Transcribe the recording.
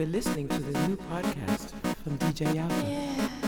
You are listening to the new podcast from DJ Alpha.